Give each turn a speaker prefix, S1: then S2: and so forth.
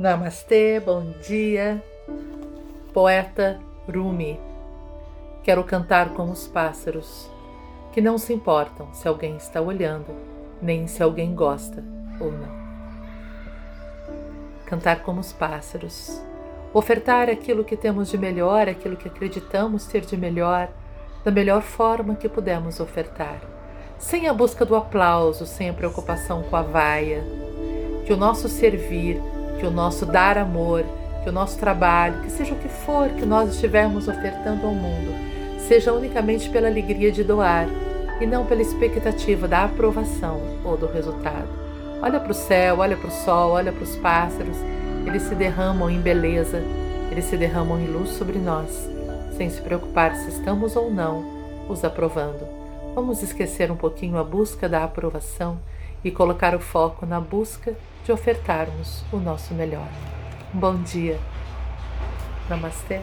S1: Namastê, bom dia. Poeta Rumi. Quero cantar com os pássaros, que não se importam se alguém está olhando, nem se alguém gosta ou não. Cantar como os pássaros. Ofertar aquilo que temos de melhor, aquilo que acreditamos ter de melhor, da melhor forma que pudermos ofertar, sem a busca do aplauso, sem a preocupação com a vaia. Que o nosso servir que o nosso dar amor, que o nosso trabalho, que seja o que for que nós estivermos ofertando ao mundo, seja unicamente pela alegria de doar e não pela expectativa da aprovação ou do resultado. Olha para o céu, olha para o sol, olha para os pássaros, eles se derramam em beleza, eles se derramam em luz sobre nós, sem se preocupar se estamos ou não os aprovando. Vamos esquecer um pouquinho a busca da aprovação e colocar o foco na busca de ofertarmos o nosso melhor. Bom dia. Namastê.